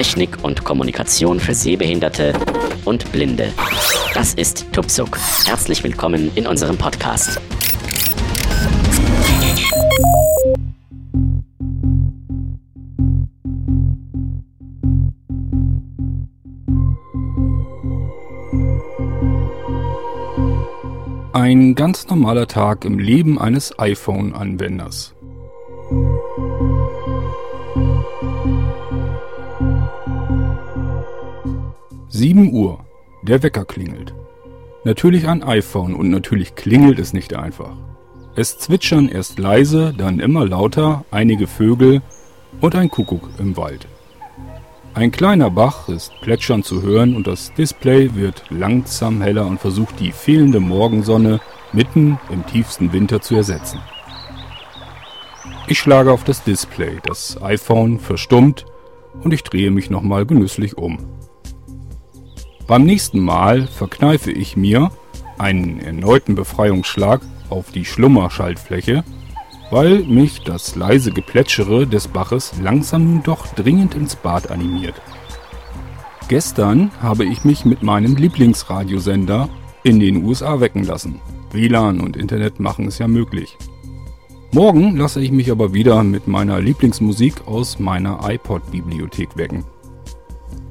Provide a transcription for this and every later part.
Technik und Kommunikation für Sehbehinderte und Blinde. Das ist Tupsuk. Herzlich willkommen in unserem Podcast. Ein ganz normaler Tag im Leben eines iPhone-Anwenders. Sieben Uhr. Der Wecker klingelt. Natürlich ein iPhone und natürlich klingelt es nicht einfach. Es zwitschern erst leise, dann immer lauter einige Vögel und ein Kuckuck im Wald. Ein kleiner Bach ist plätschern zu hören und das Display wird langsam heller und versucht die fehlende Morgensonne mitten im tiefsten Winter zu ersetzen. Ich schlage auf das Display, das iPhone verstummt und ich drehe mich nochmal genüsslich um. Beim nächsten Mal verkneife ich mir einen erneuten Befreiungsschlag auf die Schlummerschaltfläche weil mich das leise Geplätschere des Baches langsam doch dringend ins Bad animiert. Gestern habe ich mich mit meinem Lieblingsradiosender in den USA wecken lassen. WLAN und Internet machen es ja möglich. Morgen lasse ich mich aber wieder mit meiner Lieblingsmusik aus meiner iPod-Bibliothek wecken.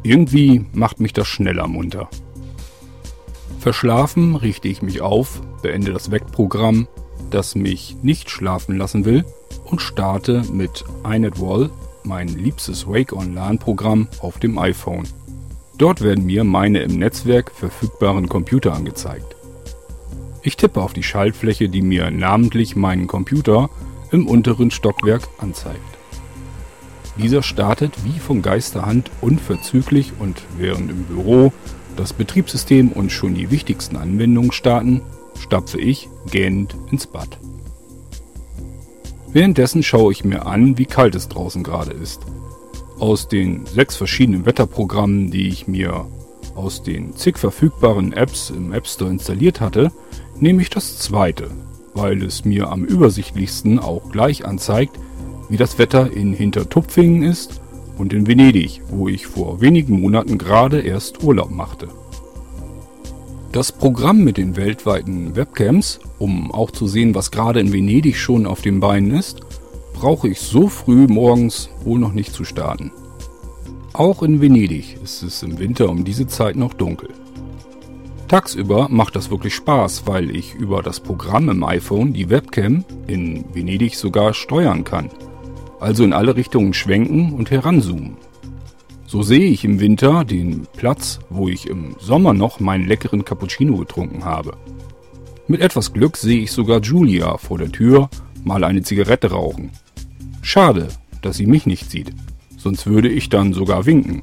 Irgendwie macht mich das schneller munter. Verschlafen richte ich mich auf, beende das Weckprogramm das mich nicht schlafen lassen will und starte mit iNetWall, mein liebstes Wake On LAN Programm auf dem iPhone. Dort werden mir meine im Netzwerk verfügbaren Computer angezeigt. Ich tippe auf die Schaltfläche, die mir namentlich meinen Computer im unteren Stockwerk anzeigt. Dieser startet wie von Geisterhand unverzüglich und während im Büro das Betriebssystem und schon die wichtigsten Anwendungen starten, stapfe ich gähnend ins Bad. Währenddessen schaue ich mir an, wie kalt es draußen gerade ist. Aus den sechs verschiedenen Wetterprogrammen, die ich mir aus den zig verfügbaren Apps im App Store installiert hatte, nehme ich das zweite, weil es mir am übersichtlichsten auch gleich anzeigt, wie das Wetter in Hintertupfingen ist und in Venedig, wo ich vor wenigen Monaten gerade erst Urlaub machte. Das Programm mit den weltweiten Webcams, um auch zu sehen, was gerade in Venedig schon auf den Beinen ist, brauche ich so früh morgens wohl noch nicht zu starten. Auch in Venedig ist es im Winter um diese Zeit noch dunkel. Tagsüber macht das wirklich Spaß, weil ich über das Programm im iPhone die Webcam in Venedig sogar steuern kann. Also in alle Richtungen schwenken und heranzoomen. So sehe ich im Winter den Platz, wo ich im Sommer noch meinen leckeren Cappuccino getrunken habe. Mit etwas Glück sehe ich sogar Julia vor der Tür mal eine Zigarette rauchen. Schade, dass sie mich nicht sieht, sonst würde ich dann sogar winken.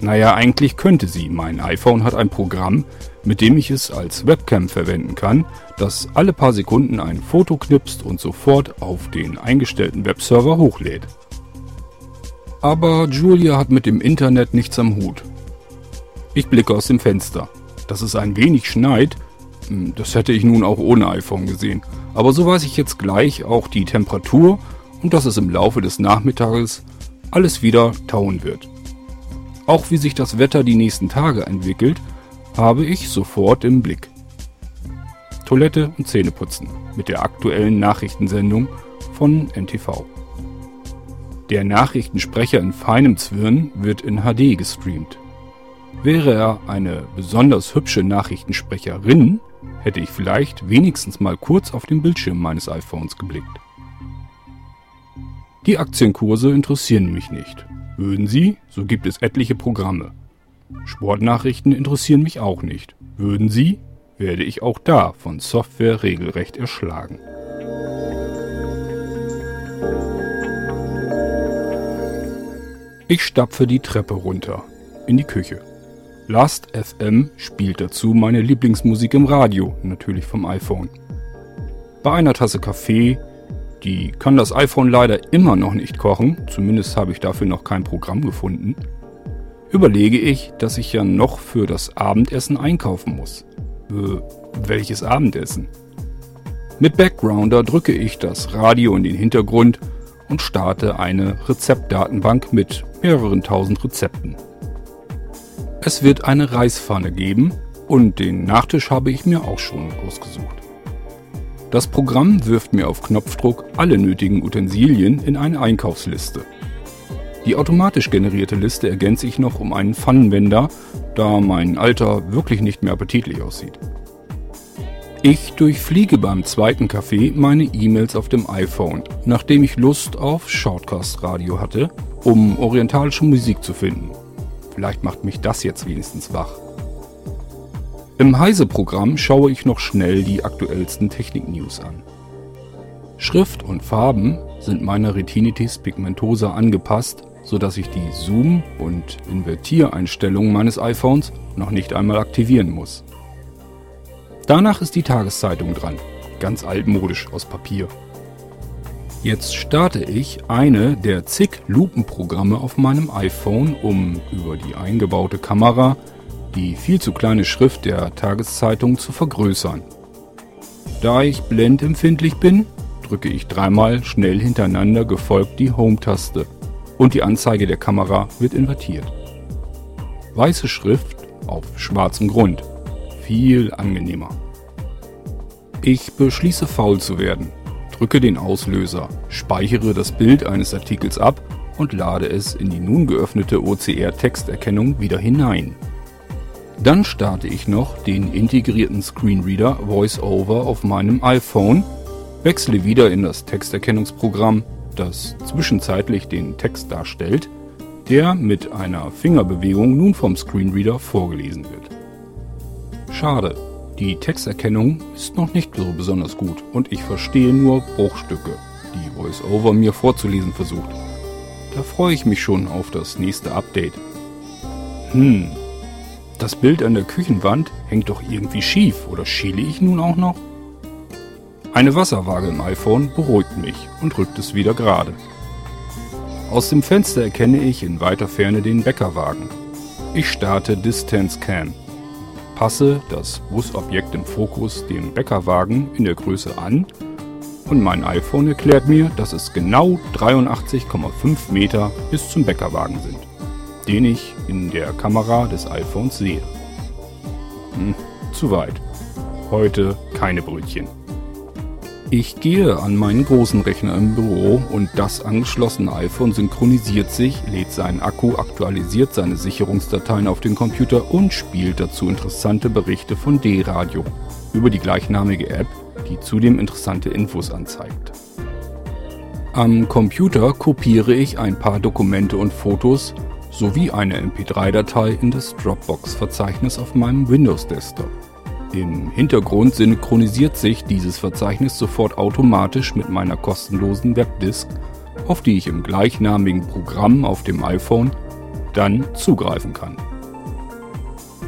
Naja, eigentlich könnte sie. Mein iPhone hat ein Programm, mit dem ich es als Webcam verwenden kann, das alle paar Sekunden ein Foto knipst und sofort auf den eingestellten Webserver hochlädt. Aber Julia hat mit dem Internet nichts am Hut. Ich blicke aus dem Fenster. Dass es ein wenig schneit, hm, das hätte ich nun auch ohne iPhone gesehen. Aber so weiß ich jetzt gleich auch die Temperatur und dass es im Laufe des Nachmittages alles wieder tauen wird. Auch wie sich das Wetter die nächsten Tage entwickelt, habe ich sofort im Blick. Toilette und Zähneputzen mit der aktuellen Nachrichtensendung von NTV. Der Nachrichtensprecher in feinem Zwirn wird in HD gestreamt. Wäre er eine besonders hübsche Nachrichtensprecherin, hätte ich vielleicht wenigstens mal kurz auf den Bildschirm meines iPhones geblickt. Die Aktienkurse interessieren mich nicht. Würden sie, so gibt es etliche Programme. Sportnachrichten interessieren mich auch nicht. Würden sie, werde ich auch da von Software regelrecht erschlagen. Ich stapfe die Treppe runter, in die Küche. Last FM spielt dazu meine Lieblingsmusik im Radio, natürlich vom iPhone. Bei einer Tasse Kaffee, die kann das iPhone leider immer noch nicht kochen, zumindest habe ich dafür noch kein Programm gefunden, überlege ich, dass ich ja noch für das Abendessen einkaufen muss. Äh, welches Abendessen? Mit Backgrounder drücke ich das Radio in den Hintergrund und starte eine Rezeptdatenbank mit mehreren tausend Rezepten. Es wird eine Reispfanne geben und den Nachtisch habe ich mir auch schon ausgesucht. Das Programm wirft mir auf Knopfdruck alle nötigen Utensilien in eine Einkaufsliste. Die automatisch generierte Liste ergänze ich noch um einen Pfannenwender, da mein Alter wirklich nicht mehr appetitlich aussieht. Ich durchfliege beim zweiten Kaffee meine E-Mails auf dem iPhone, nachdem ich Lust auf Shortcast Radio hatte, um orientalische Musik zu finden. Vielleicht macht mich das jetzt wenigstens wach. Im Heise-Programm schaue ich noch schnell die aktuellsten Technik-News an. Schrift und Farben sind meiner Retinitis pigmentosa angepasst, sodass ich die Zoom- und Invertiereinstellungen meines iPhones noch nicht einmal aktivieren muss. Danach ist die Tageszeitung dran, ganz altmodisch aus Papier. Jetzt starte ich eine der zig Lupenprogramme auf meinem iPhone, um über die eingebaute Kamera die viel zu kleine Schrift der Tageszeitung zu vergrößern. Da ich blendempfindlich bin, drücke ich dreimal schnell hintereinander gefolgt die Home-Taste und die Anzeige der Kamera wird invertiert. Weiße Schrift auf schwarzem Grund. Viel angenehmer. Ich beschließe faul zu werden, drücke den Auslöser, speichere das Bild eines Artikels ab und lade es in die nun geöffnete OCR-Texterkennung wieder hinein. Dann starte ich noch den integrierten Screenreader VoiceOver auf meinem iPhone, wechsle wieder in das Texterkennungsprogramm, das zwischenzeitlich den Text darstellt, der mit einer Fingerbewegung nun vom Screenreader vorgelesen wird. Schade, die Texterkennung ist noch nicht so besonders gut und ich verstehe nur Bruchstücke, die VoiceOver mir vorzulesen versucht. Da freue ich mich schon auf das nächste Update. Hm, das Bild an der Küchenwand hängt doch irgendwie schief, oder schiele ich nun auch noch? Eine Wasserwaage im iPhone beruhigt mich und rückt es wieder gerade. Aus dem Fenster erkenne ich in weiter Ferne den Bäckerwagen. Ich starte Distance Cam. Passe das Busobjekt im Fokus dem Bäckerwagen in der Größe an und mein iPhone erklärt mir, dass es genau 83,5 Meter bis zum Bäckerwagen sind den ich in der Kamera des iPhones sehe. Hm, zu weit. Heute keine Brötchen. Ich gehe an meinen großen Rechner im Büro und das angeschlossene iPhone synchronisiert sich, lädt seinen Akku, aktualisiert seine Sicherungsdateien auf den Computer und spielt dazu interessante Berichte von D-Radio über die gleichnamige App, die zudem interessante Infos anzeigt. Am Computer kopiere ich ein paar Dokumente und Fotos sowie eine MP3-Datei in das Dropbox-Verzeichnis auf meinem Windows-Desktop. Im Hintergrund synchronisiert sich dieses Verzeichnis sofort automatisch mit meiner kostenlosen Webdisk, auf die ich im gleichnamigen Programm auf dem iPhone dann zugreifen kann.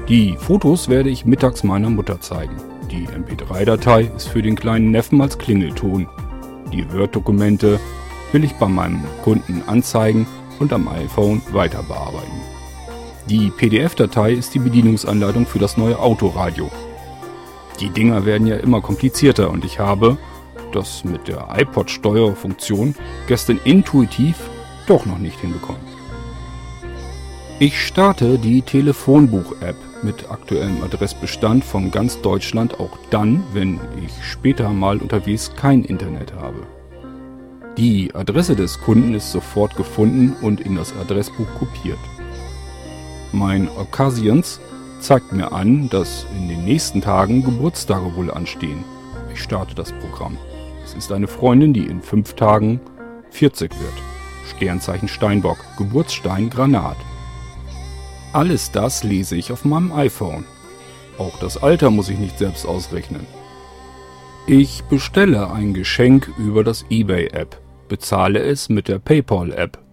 Die Fotos werde ich mittags meiner Mutter zeigen. Die MP3-Datei ist für den kleinen Neffen als Klingelton. Die Word-Dokumente will ich bei meinem Kunden anzeigen und am iPhone weiter bearbeiten. Die PDF-Datei ist die Bedienungsanleitung für das neue Autoradio. Die Dinger werden ja immer komplizierter und ich habe das mit der iPod-Steuerfunktion gestern intuitiv doch noch nicht hinbekommen. Ich starte die Telefonbuch-App mit aktuellem Adressbestand von ganz Deutschland auch dann, wenn ich später mal unterwegs kein Internet habe. Die Adresse des Kunden ist sofort gefunden und in das Adressbuch kopiert. Mein Occasions zeigt mir an, dass in den nächsten Tagen Geburtstage wohl anstehen. Ich starte das Programm. Es ist eine Freundin, die in fünf Tagen 40 wird. Sternzeichen Steinbock, Geburtsstein Granat. Alles das lese ich auf meinem iPhone. Auch das Alter muss ich nicht selbst ausrechnen. Ich bestelle ein Geschenk über das eBay-App bezahle es mit der PayPal-App.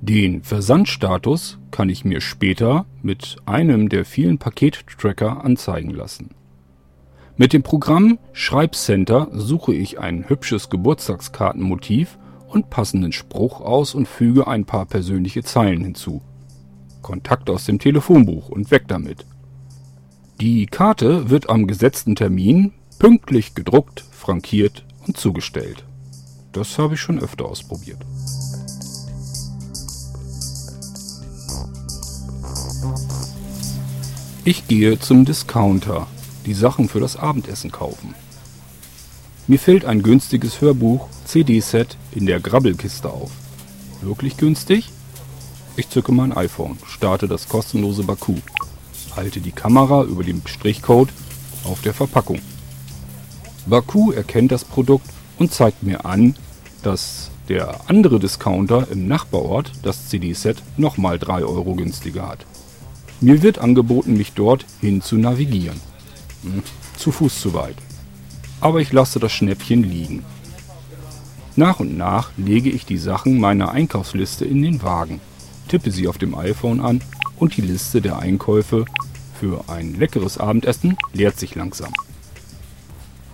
Den Versandstatus kann ich mir später mit einem der vielen Pakettracker anzeigen lassen. Mit dem Programm Schreibcenter suche ich ein hübsches Geburtstagskartenmotiv und passenden Spruch aus und füge ein paar persönliche Zeilen hinzu. Kontakt aus dem Telefonbuch und weg damit. Die Karte wird am gesetzten Termin pünktlich gedruckt, frankiert und zugestellt. Das habe ich schon öfter ausprobiert. Ich gehe zum Discounter, die Sachen für das Abendessen kaufen. Mir fällt ein günstiges Hörbuch CD-Set in der Grabbelkiste auf. Wirklich günstig? Ich zücke mein iPhone, starte das kostenlose Baku, halte die Kamera über den Strichcode auf der Verpackung. Baku erkennt das Produkt und zeigt mir an, dass der andere Discounter im Nachbarort das CD-Set nochmal 3 Euro günstiger hat. Mir wird angeboten, mich dort hin zu navigieren. Hm, zu Fuß zu weit. Aber ich lasse das Schnäppchen liegen. Nach und nach lege ich die Sachen meiner Einkaufsliste in den Wagen, tippe sie auf dem iPhone an und die Liste der Einkäufe für ein leckeres Abendessen leert sich langsam.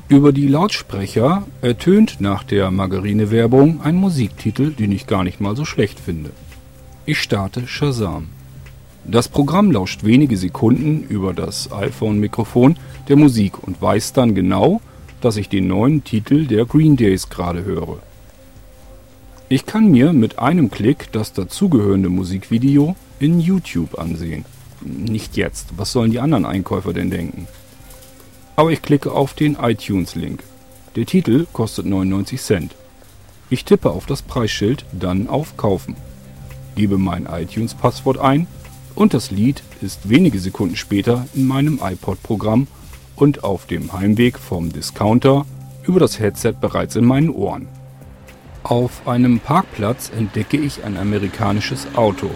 Über die Lautsprecher ertönt nach der Margarine-Werbung ein Musiktitel, den ich gar nicht mal so schlecht finde. Ich starte Shazam. Das Programm lauscht wenige Sekunden über das iPhone-Mikrofon der Musik und weiß dann genau, dass ich den neuen Titel der Green Days gerade höre. Ich kann mir mit einem Klick das dazugehörende Musikvideo in YouTube ansehen. Nicht jetzt, was sollen die anderen Einkäufer denn denken? Aber ich klicke auf den iTunes-Link. Der Titel kostet 99 Cent. Ich tippe auf das Preisschild, dann auf Kaufen. Gebe mein iTunes-Passwort ein und das Lied ist wenige Sekunden später in meinem iPod-Programm und auf dem Heimweg vom Discounter über das Headset bereits in meinen Ohren. Auf einem Parkplatz entdecke ich ein amerikanisches Auto.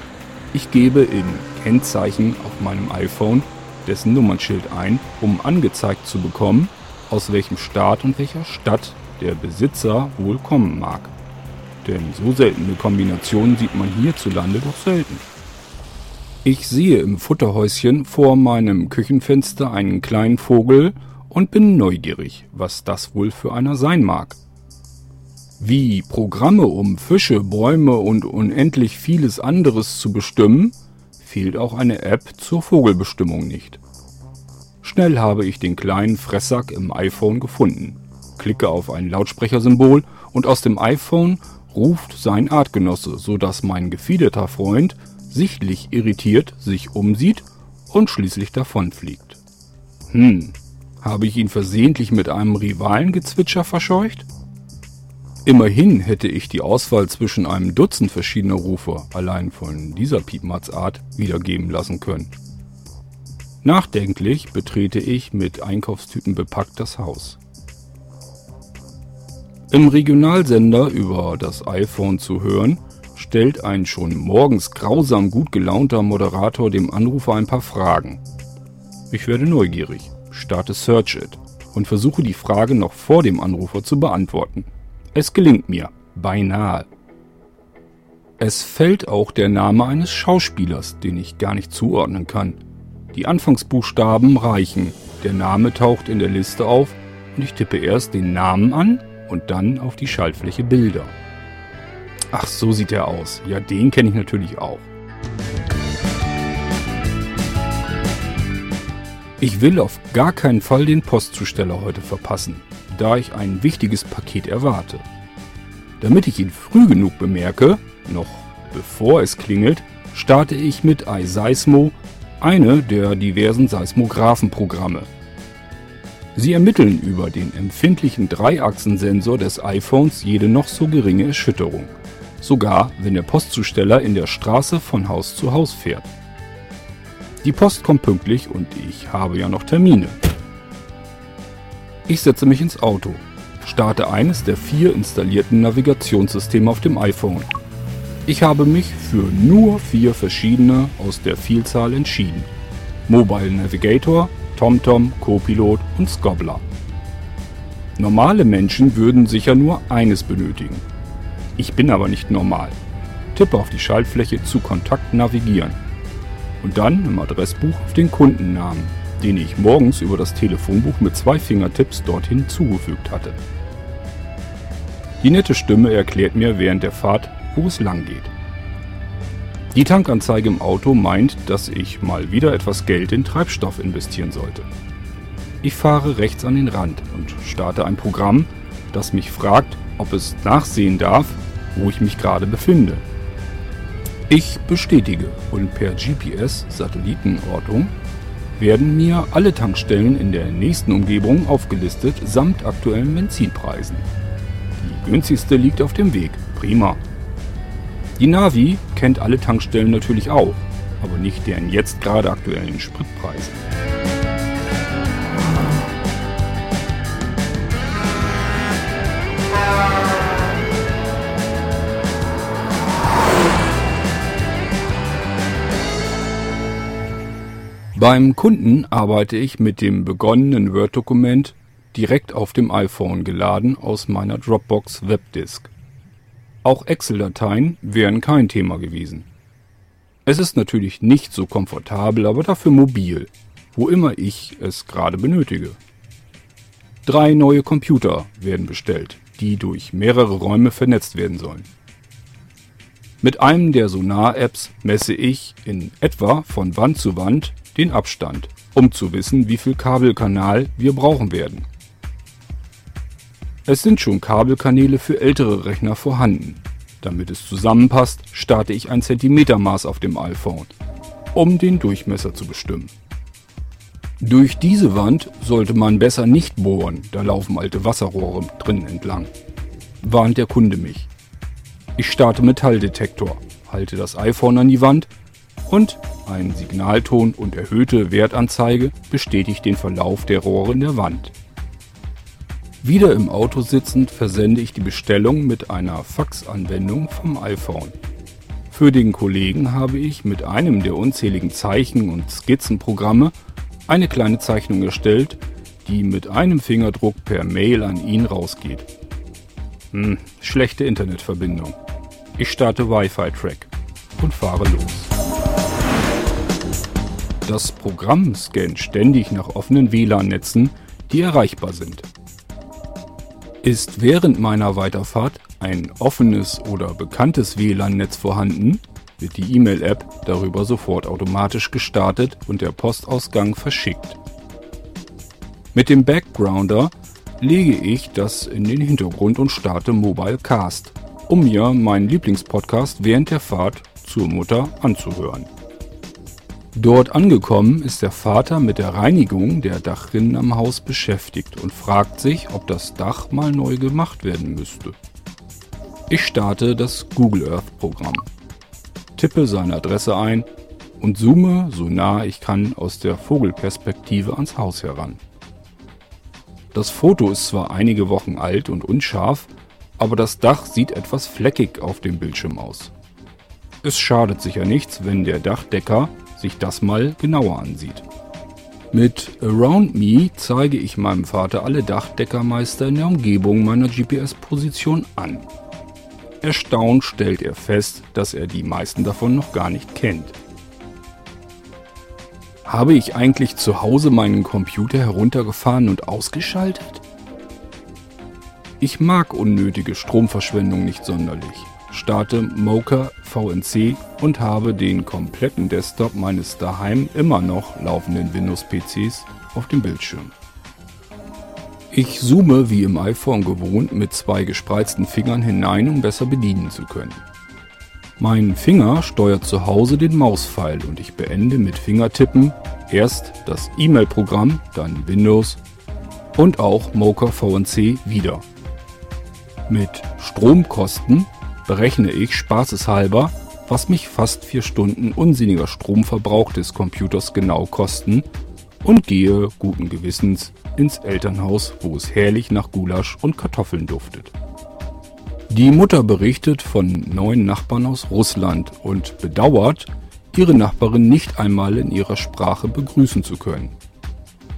Ich gebe in Kennzeichen auf meinem iPhone dessen Nummernschild ein, um angezeigt zu bekommen, aus welchem Staat und welcher Stadt der Besitzer wohl kommen mag. Denn so seltene Kombinationen sieht man hierzulande doch selten. Ich sehe im Futterhäuschen vor meinem Küchenfenster einen kleinen Vogel und bin neugierig, was das wohl für einer sein mag. Wie Programme, um Fische, Bäume und unendlich vieles anderes zu bestimmen, fehlt auch eine App zur Vogelbestimmung nicht. Schnell habe ich den kleinen Fresssack im iPhone gefunden, klicke auf ein Lautsprechersymbol und aus dem iPhone ruft sein Artgenosse, sodass mein gefiederter Freund sichtlich irritiert sich umsieht und schließlich davonfliegt. Hm, habe ich ihn versehentlich mit einem Rivalengezwitscher verscheucht? Immerhin hätte ich die Auswahl zwischen einem Dutzend verschiedener Rufe allein von dieser Piepmatzart wiedergeben lassen können. Nachdenklich betrete ich mit Einkaufstüten bepackt das Haus. Im Regionalsender über das iPhone zu hören, stellt ein schon morgens grausam gut gelaunter Moderator dem Anrufer ein paar Fragen. Ich werde neugierig, starte Search It und versuche die Frage noch vor dem Anrufer zu beantworten. Es gelingt mir. Beinahe. Es fällt auch der Name eines Schauspielers, den ich gar nicht zuordnen kann. Die Anfangsbuchstaben reichen. Der Name taucht in der Liste auf und ich tippe erst den Namen an und dann auf die Schaltfläche Bilder. Ach, so sieht er aus. Ja, den kenne ich natürlich auch. Ich will auf gar keinen Fall den Postzusteller heute verpassen da ich ein wichtiges Paket erwarte. Damit ich ihn früh genug bemerke, noch bevor es klingelt, starte ich mit iSeismo, eine der diversen Seismographenprogramme. Sie ermitteln über den empfindlichen Dreiachsensensor des iPhones jede noch so geringe Erschütterung, sogar wenn der Postzusteller in der Straße von Haus zu Haus fährt. Die Post kommt pünktlich und ich habe ja noch Termine. Ich setze mich ins Auto, starte eines der vier installierten Navigationssysteme auf dem iPhone. Ich habe mich für nur vier verschiedene aus der Vielzahl entschieden. Mobile Navigator, TomTom, Copilot und Scobbler. Normale Menschen würden sicher nur eines benötigen. Ich bin aber nicht normal. Tippe auf die Schaltfläche zu Kontakt navigieren und dann im Adressbuch auf den Kundennamen den ich morgens über das Telefonbuch mit zwei Fingertipps dorthin zugefügt hatte. Die nette Stimme erklärt mir während der Fahrt, wo es lang geht. Die Tankanzeige im Auto meint, dass ich mal wieder etwas Geld in Treibstoff investieren sollte. Ich fahre rechts an den Rand und starte ein Programm, das mich fragt, ob es nachsehen darf, wo ich mich gerade befinde. Ich bestätige und per GPS-Satellitenortung werden mir alle Tankstellen in der nächsten Umgebung aufgelistet samt aktuellen Benzinpreisen. Die günstigste liegt auf dem Weg. Prima. Die Navi kennt alle Tankstellen natürlich auch, aber nicht deren jetzt gerade aktuellen Spritpreise. Beim Kunden arbeite ich mit dem begonnenen Word-Dokument direkt auf dem iPhone geladen aus meiner Dropbox Webdisk. Auch Excel-Dateien wären kein Thema gewesen. Es ist natürlich nicht so komfortabel, aber dafür mobil, wo immer ich es gerade benötige. Drei neue Computer werden bestellt, die durch mehrere Räume vernetzt werden sollen. Mit einem der Sonar-Apps messe ich in etwa von Wand zu Wand den Abstand, um zu wissen, wie viel Kabelkanal wir brauchen werden. Es sind schon Kabelkanäle für ältere Rechner vorhanden. Damit es zusammenpasst, starte ich ein Zentimetermaß auf dem iPhone, um den Durchmesser zu bestimmen. Durch diese Wand sollte man besser nicht bohren, da laufen alte Wasserrohre drin entlang. Warnt der Kunde mich. Ich starte Metalldetektor, halte das iPhone an die Wand und ein Signalton und erhöhte Wertanzeige bestätigt den Verlauf der Rohre in der Wand. Wieder im Auto sitzend versende ich die Bestellung mit einer Faxanwendung vom iPhone. Für den Kollegen habe ich mit einem der unzähligen Zeichen- und Skizzenprogramme eine kleine Zeichnung erstellt, die mit einem Fingerdruck per Mail an ihn rausgeht. Hm, schlechte Internetverbindung. Ich starte Wi-Fi-Track und fahre los. Das Programm scannt ständig nach offenen WLAN-Netzen, die erreichbar sind. Ist während meiner Weiterfahrt ein offenes oder bekanntes WLAN-Netz vorhanden, wird die E-Mail-App darüber sofort automatisch gestartet und der Postausgang verschickt. Mit dem Backgrounder lege ich das in den Hintergrund und starte Mobile Cast, um mir meinen Lieblingspodcast während der Fahrt zur Mutter anzuhören. Dort angekommen ist der Vater mit der Reinigung der Dachrinnen am Haus beschäftigt und fragt sich, ob das Dach mal neu gemacht werden müsste. Ich starte das Google Earth Programm, tippe seine Adresse ein und zoome so nah ich kann aus der Vogelperspektive ans Haus heran. Das Foto ist zwar einige Wochen alt und unscharf, aber das Dach sieht etwas fleckig auf dem Bildschirm aus. Es schadet sicher nichts, wenn der Dachdecker sich das mal genauer ansieht. Mit Around Me zeige ich meinem Vater alle Dachdeckermeister in der Umgebung meiner GPS-Position an. Erstaunt stellt er fest, dass er die meisten davon noch gar nicht kennt. Habe ich eigentlich zu Hause meinen Computer heruntergefahren und ausgeschaltet? Ich mag unnötige Stromverschwendung nicht sonderlich starte Mocha VNC und habe den kompletten Desktop meines daheim immer noch laufenden Windows-PCs auf dem Bildschirm. Ich zoome wie im iPhone gewohnt mit zwei gespreizten Fingern hinein, um besser bedienen zu können. Mein Finger steuert zu Hause den Mauspfeil und ich beende mit Fingertippen erst das E-Mail-Programm, dann Windows und auch Mocha VNC wieder. Mit Stromkosten berechne ich spaßeshalber, was mich fast vier Stunden unsinniger Stromverbrauch des Computers genau kosten und gehe guten Gewissens ins Elternhaus, wo es herrlich nach Gulasch und Kartoffeln duftet. Die Mutter berichtet von neuen Nachbarn aus Russland und bedauert, ihre Nachbarin nicht einmal in ihrer Sprache begrüßen zu können.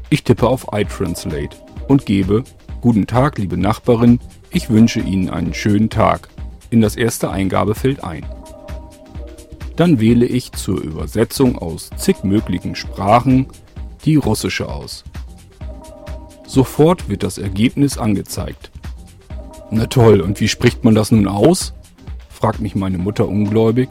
Ich tippe auf iTranslate und gebe Guten Tag, liebe Nachbarin, ich wünsche Ihnen einen schönen Tag in das erste Eingabefeld ein. Dann wähle ich zur Übersetzung aus zig möglichen Sprachen die russische aus. Sofort wird das Ergebnis angezeigt. Na toll, und wie spricht man das nun aus? fragt mich meine Mutter ungläubig.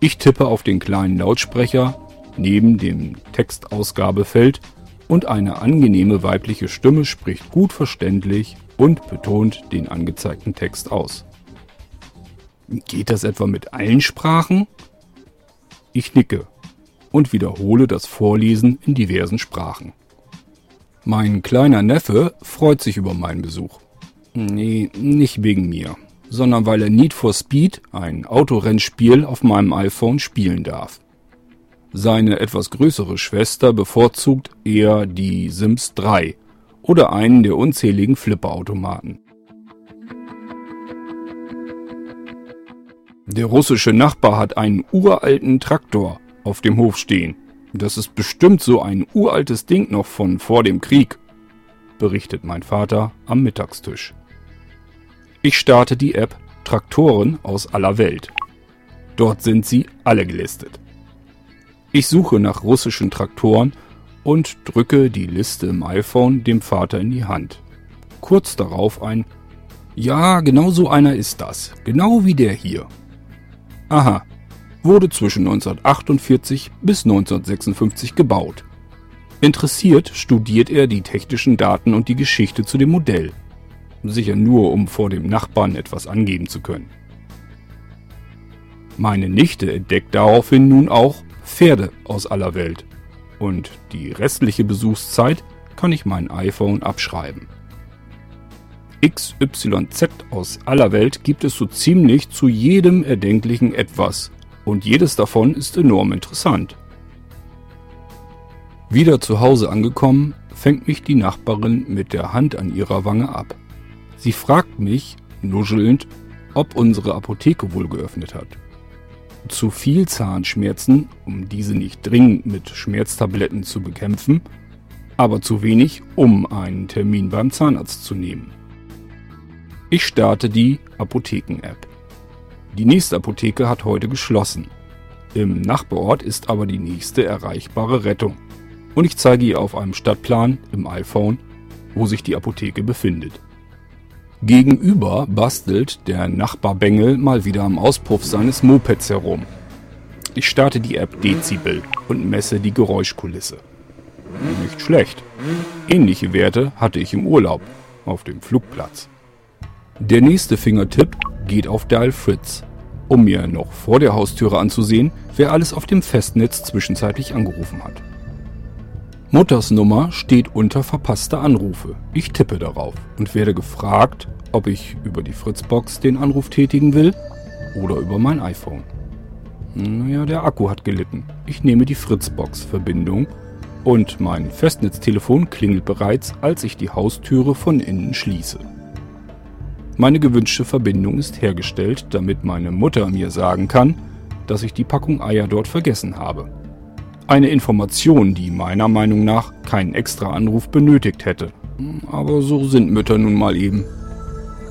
Ich tippe auf den kleinen Lautsprecher neben dem Textausgabefeld und eine angenehme weibliche Stimme spricht gut verständlich und betont den angezeigten Text aus. Geht das etwa mit allen Sprachen? Ich nicke. und wiederhole das Vorlesen in diversen Sprachen. Mein kleiner Neffe freut sich über meinen Besuch. Nee, nicht wegen mir, sondern weil er Need for Speed, ein Autorennspiel, auf meinem iPhone spielen darf. Seine etwas größere Schwester bevorzugt eher die Sims 3 oder einen der unzähligen Flipperautomaten. Der russische Nachbar hat einen uralten Traktor auf dem Hof stehen. Das ist bestimmt so ein uraltes Ding noch von vor dem Krieg, berichtet mein Vater am Mittagstisch. Ich starte die App Traktoren aus aller Welt. Dort sind sie alle gelistet. Ich suche nach russischen Traktoren und drücke die Liste im iPhone dem Vater in die Hand. Kurz darauf ein Ja, genau so einer ist das. Genau wie der hier. Aha, wurde zwischen 1948 bis 1956 gebaut. Interessiert studiert er die technischen Daten und die Geschichte zu dem Modell. Sicher nur, um vor dem Nachbarn etwas angeben zu können. Meine Nichte entdeckt daraufhin nun auch Pferde aus aller Welt. Und die restliche Besuchszeit kann ich mein iPhone abschreiben. XYZ aus aller Welt gibt es so ziemlich zu jedem erdenklichen etwas. Und jedes davon ist enorm interessant. Wieder zu Hause angekommen, fängt mich die Nachbarin mit der Hand an ihrer Wange ab. Sie fragt mich, nuschelnd, ob unsere Apotheke wohl geöffnet hat zu viel Zahnschmerzen, um diese nicht dringend mit Schmerztabletten zu bekämpfen, aber zu wenig, um einen Termin beim Zahnarzt zu nehmen. Ich starte die Apotheken-App. Die nächste Apotheke hat heute geschlossen. Im Nachbarort ist aber die nächste erreichbare Rettung. Und ich zeige ihr auf einem Stadtplan im iPhone, wo sich die Apotheke befindet. Gegenüber bastelt der Nachbar Bengel mal wieder am Auspuff seines Mopeds herum. Ich starte die App Dezibel und messe die Geräuschkulisse. Nicht schlecht. Ähnliche Werte hatte ich im Urlaub auf dem Flugplatz. Der nächste Fingertipp geht auf Dial Fritz, um mir noch vor der Haustüre anzusehen, wer alles auf dem Festnetz zwischenzeitlich angerufen hat. Mutters Nummer steht unter verpasste Anrufe. Ich tippe darauf und werde gefragt, ob ich über die Fritzbox den Anruf tätigen will oder über mein iPhone. Naja, der Akku hat gelitten. Ich nehme die Fritzbox-Verbindung und mein Festnetztelefon klingelt bereits, als ich die Haustüre von innen schließe. Meine gewünschte Verbindung ist hergestellt, damit meine Mutter mir sagen kann, dass ich die Packung Eier dort vergessen habe. Eine Information, die meiner Meinung nach keinen extra Anruf benötigt hätte. Aber so sind Mütter nun mal eben.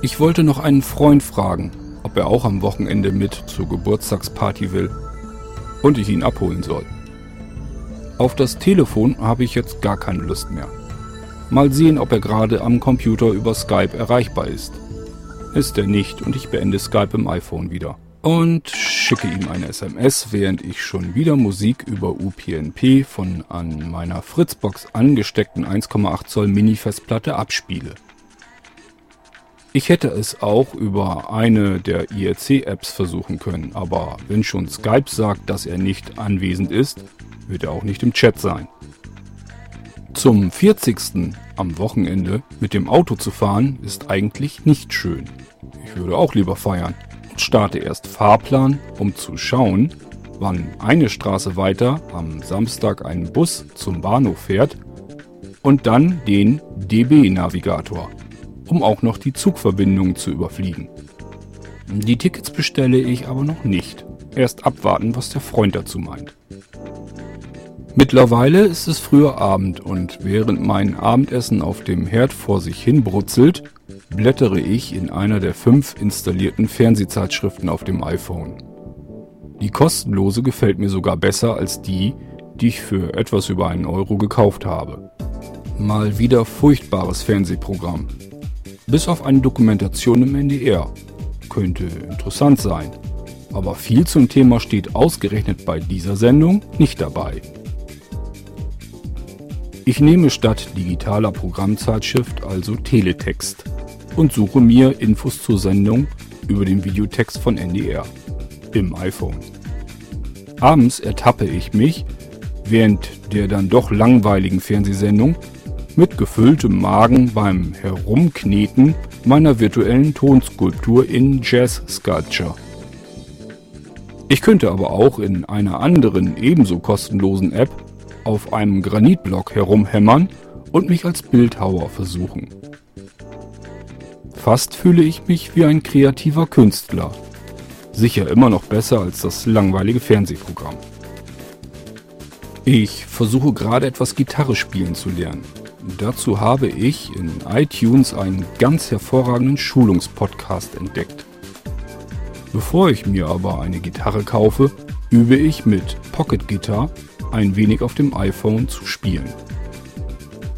Ich wollte noch einen Freund fragen, ob er auch am Wochenende mit zur Geburtstagsparty will und ich ihn abholen soll. Auf das Telefon habe ich jetzt gar keine Lust mehr. Mal sehen, ob er gerade am Computer über Skype erreichbar ist. Ist er nicht und ich beende Skype im iPhone wieder. Und schicke ihm eine SMS, während ich schon wieder Musik über UPnP von an meiner Fritzbox angesteckten 1,8 Zoll Mini-Festplatte abspiele. Ich hätte es auch über eine der IRC-Apps versuchen können, aber wenn schon Skype sagt, dass er nicht anwesend ist, wird er auch nicht im Chat sein. Zum 40. am Wochenende mit dem Auto zu fahren, ist eigentlich nicht schön. Ich würde auch lieber feiern und starte erst Fahrplan, um zu schauen, wann eine Straße weiter am Samstag ein Bus zum Bahnhof fährt und dann den DB-Navigator um auch noch die Zugverbindung zu überfliegen. Die Tickets bestelle ich aber noch nicht. Erst abwarten, was der Freund dazu meint. Mittlerweile ist es früher Abend und während mein Abendessen auf dem Herd vor sich hin brutzelt, blättere ich in einer der fünf installierten Fernsehzeitschriften auf dem iPhone. Die kostenlose gefällt mir sogar besser als die, die ich für etwas über einen Euro gekauft habe. Mal wieder furchtbares Fernsehprogramm. Bis auf eine Dokumentation im NDR. Könnte interessant sein. Aber viel zum Thema steht ausgerechnet bei dieser Sendung nicht dabei. Ich nehme statt digitaler Programmzeitschrift also Teletext und suche mir Infos zur Sendung über den Videotext von NDR im iPhone. Abends ertappe ich mich, während der dann doch langweiligen Fernsehsendung mit gefülltem Magen beim Herumkneten meiner virtuellen Tonskulptur in Jazz Sculpture. Ich könnte aber auch in einer anderen ebenso kostenlosen App auf einem Granitblock herumhämmern und mich als Bildhauer versuchen. Fast fühle ich mich wie ein kreativer Künstler. Sicher immer noch besser als das langweilige Fernsehprogramm. Ich versuche gerade etwas Gitarre spielen zu lernen. Dazu habe ich in iTunes einen ganz hervorragenden Schulungspodcast entdeckt. Bevor ich mir aber eine Gitarre kaufe, übe ich mit Pocket Guitar ein wenig auf dem iPhone zu spielen.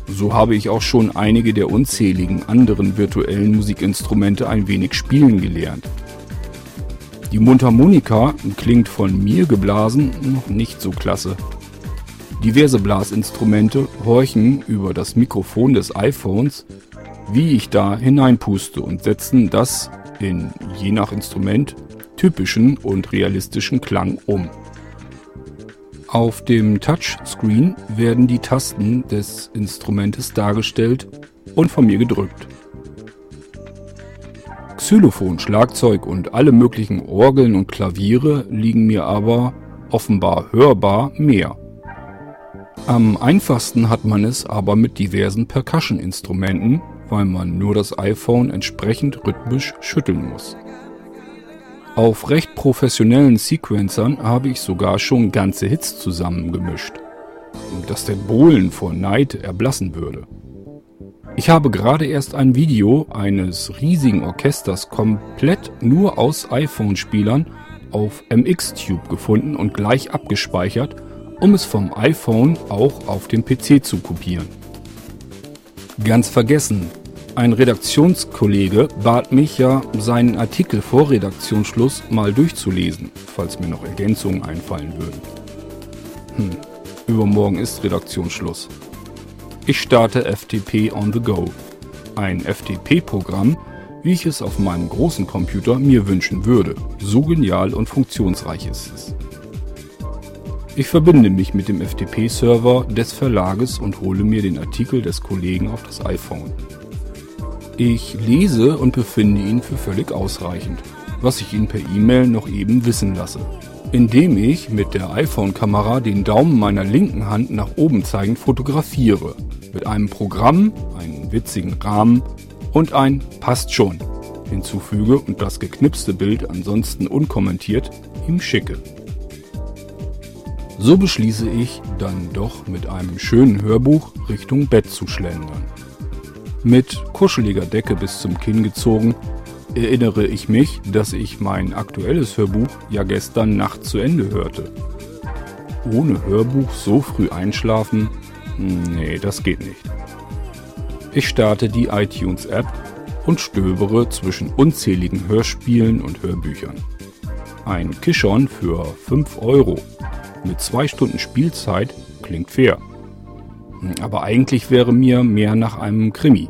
So habe ich auch schon einige der unzähligen anderen virtuellen Musikinstrumente ein wenig spielen gelernt. Die Mundharmonika klingt von mir geblasen noch nicht so klasse. Diverse Blasinstrumente horchen über das Mikrofon des iPhones, wie ich da hineinpuste und setzen das in je nach Instrument typischen und realistischen Klang um. Auf dem Touchscreen werden die Tasten des Instrumentes dargestellt und von mir gedrückt. Xylophon, Schlagzeug und alle möglichen Orgeln und Klaviere liegen mir aber offenbar hörbar mehr. Am einfachsten hat man es aber mit diversen Percussion-Instrumenten, weil man nur das iPhone entsprechend rhythmisch schütteln muss. Auf recht professionellen Sequencern habe ich sogar schon ganze Hits zusammengemischt, dass der Bohlen vor Neid erblassen würde. Ich habe gerade erst ein Video eines riesigen Orchesters komplett nur aus iPhone-Spielern auf MXTube gefunden und gleich abgespeichert, um es vom iPhone auch auf den PC zu kopieren. Ganz vergessen, ein Redaktionskollege bat mich ja, seinen Artikel vor Redaktionsschluss mal durchzulesen, falls mir noch Ergänzungen einfallen würden. Hm, übermorgen ist Redaktionsschluss. Ich starte FTP on the go. Ein FTP-Programm, wie ich es auf meinem großen Computer mir wünschen würde. So genial und funktionsreich ist es. Ich verbinde mich mit dem FTP-Server des Verlages und hole mir den Artikel des Kollegen auf das iPhone. Ich lese und befinde ihn für völlig ausreichend, was ich ihn per E-Mail noch eben wissen lasse. Indem ich mit der iPhone-Kamera den Daumen meiner linken Hand nach oben zeigend fotografiere. Mit einem Programm, einen witzigen Rahmen und ein Passt schon hinzufüge und das geknipste Bild ansonsten unkommentiert ihm schicke. So beschließe ich dann doch mit einem schönen Hörbuch Richtung Bett zu schlendern. Mit kuscheliger Decke bis zum Kinn gezogen, erinnere ich mich, dass ich mein aktuelles Hörbuch ja gestern Nacht zu Ende hörte. Ohne Hörbuch so früh einschlafen? Nee, das geht nicht. Ich starte die iTunes-App und stöbere zwischen unzähligen Hörspielen und Hörbüchern. Ein Kishon für 5 Euro mit 2 Stunden Spielzeit klingt fair. Aber eigentlich wäre mir mehr nach einem Krimi.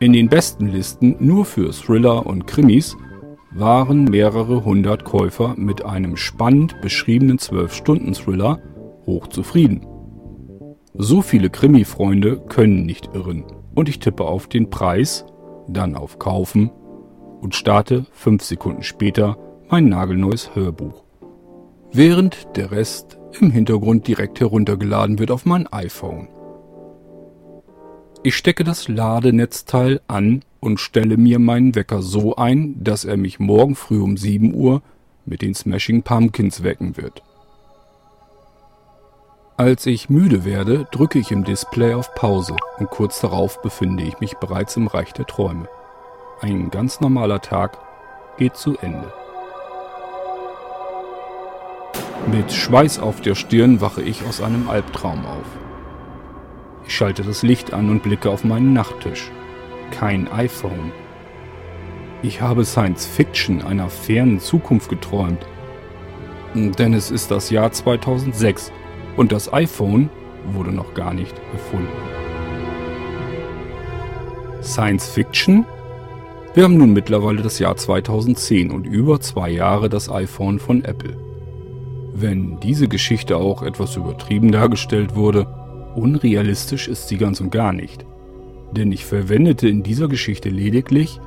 In den besten Listen nur für Thriller und Krimis waren mehrere hundert Käufer mit einem spannend beschriebenen 12-Stunden-Thriller hochzufrieden. So viele Krimi-Freunde können nicht irren und ich tippe auf den Preis, dann auf Kaufen und starte fünf Sekunden später mein nagelneues Hörbuch. Während der Rest im Hintergrund direkt heruntergeladen wird auf mein iPhone. Ich stecke das Ladenetzteil an und stelle mir meinen Wecker so ein, dass er mich morgen früh um 7 Uhr mit den Smashing Pumpkins wecken wird. Als ich müde werde, drücke ich im Display auf Pause und kurz darauf befinde ich mich bereits im Reich der Träume. Ein ganz normaler Tag geht zu Ende. Mit Schweiß auf der Stirn wache ich aus einem Albtraum auf. Ich schalte das Licht an und blicke auf meinen Nachttisch. Kein iPhone. Ich habe Science Fiction einer fernen Zukunft geträumt. Denn es ist das Jahr 2006 und das iPhone wurde noch gar nicht erfunden. Science Fiction? Wir haben nun mittlerweile das Jahr 2010 und über zwei Jahre das iPhone von Apple. Wenn diese Geschichte auch etwas übertrieben dargestellt wurde, unrealistisch ist sie ganz und gar nicht. Denn ich verwendete in dieser Geschichte lediglich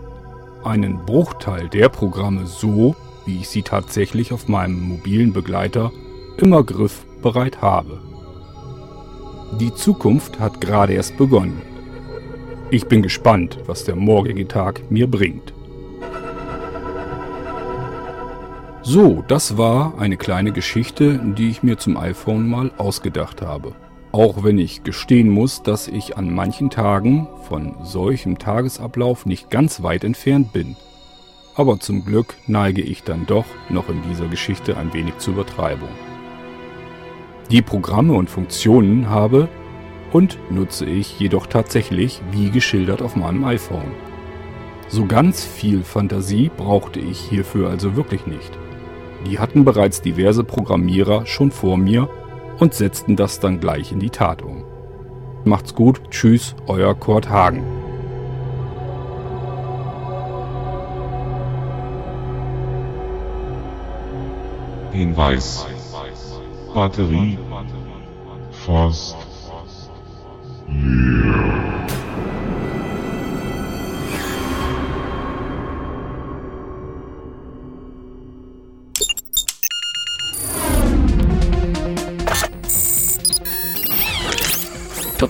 einen Bruchteil der Programme so, wie ich sie tatsächlich auf meinem mobilen Begleiter immer griffbereit habe. Die Zukunft hat gerade erst begonnen. Ich bin gespannt, was der morgige Tag mir bringt. So, das war eine kleine Geschichte, die ich mir zum iPhone mal ausgedacht habe. Auch wenn ich gestehen muss, dass ich an manchen Tagen von solchem Tagesablauf nicht ganz weit entfernt bin. Aber zum Glück neige ich dann doch noch in dieser Geschichte ein wenig zur Übertreibung. Die Programme und Funktionen habe und nutze ich jedoch tatsächlich wie geschildert auf meinem iPhone. So ganz viel Fantasie brauchte ich hierfür also wirklich nicht. Die hatten bereits diverse Programmierer schon vor mir und setzten das dann gleich in die Tat um. Macht's gut, tschüss, euer Kurt Hagen. Hinweis. Batterie. Forst. Yeah.